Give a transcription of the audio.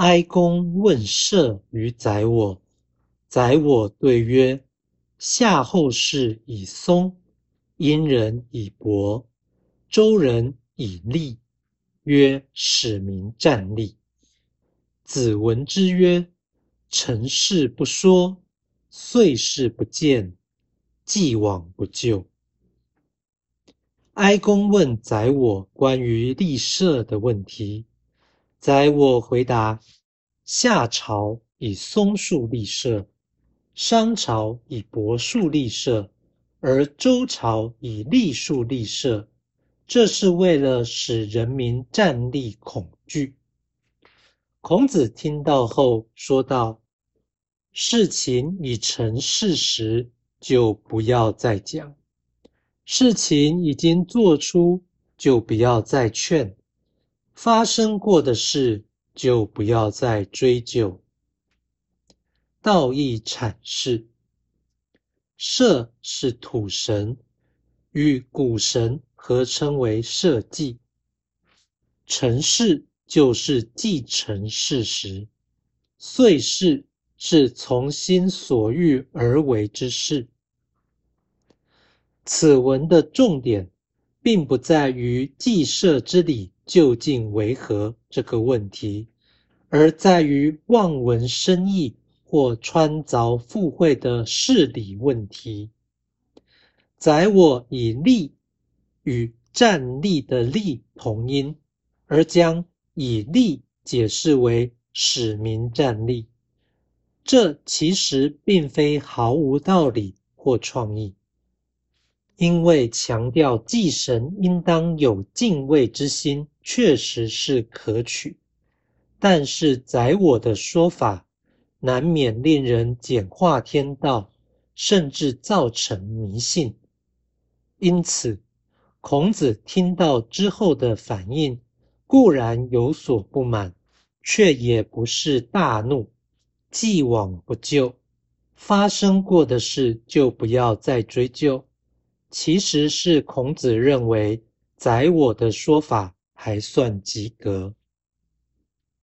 哀公问射于宰我，宰我对曰：“夏后氏以松，殷人以柏，周人以栗。曰：使民战栗。”子闻之曰：“成事不说，遂事不见，既往不咎。”哀公问宰我关于立社的问题。宰我回答：夏朝以松树立社，商朝以柏树立社，而周朝以栗树立社，这是为了使人民站立恐惧。孔子听到后说道：“事情已成事实，就不要再讲；事情已经做出，就不要再劝。”发生过的事就不要再追究。道义阐释：社是土神，与谷神合称为社稷。成事就是继承事实，遂事是从心所欲而为之事。此文的重点，并不在于祭社之礼。究竟为何这个问题，而在于望文生义或穿凿附会的事理问题。宰我以利与站立的立同音，而将以利解释为使民站立，这其实并非毫无道理或创意，因为强调祭神应当有敬畏之心。确实是可取，但是宰我的说法难免令人简化天道，甚至造成迷信。因此，孔子听到之后的反应固然有所不满，却也不是大怒。既往不咎，发生过的事就不要再追究。其实是孔子认为宰我的说法。还算及格。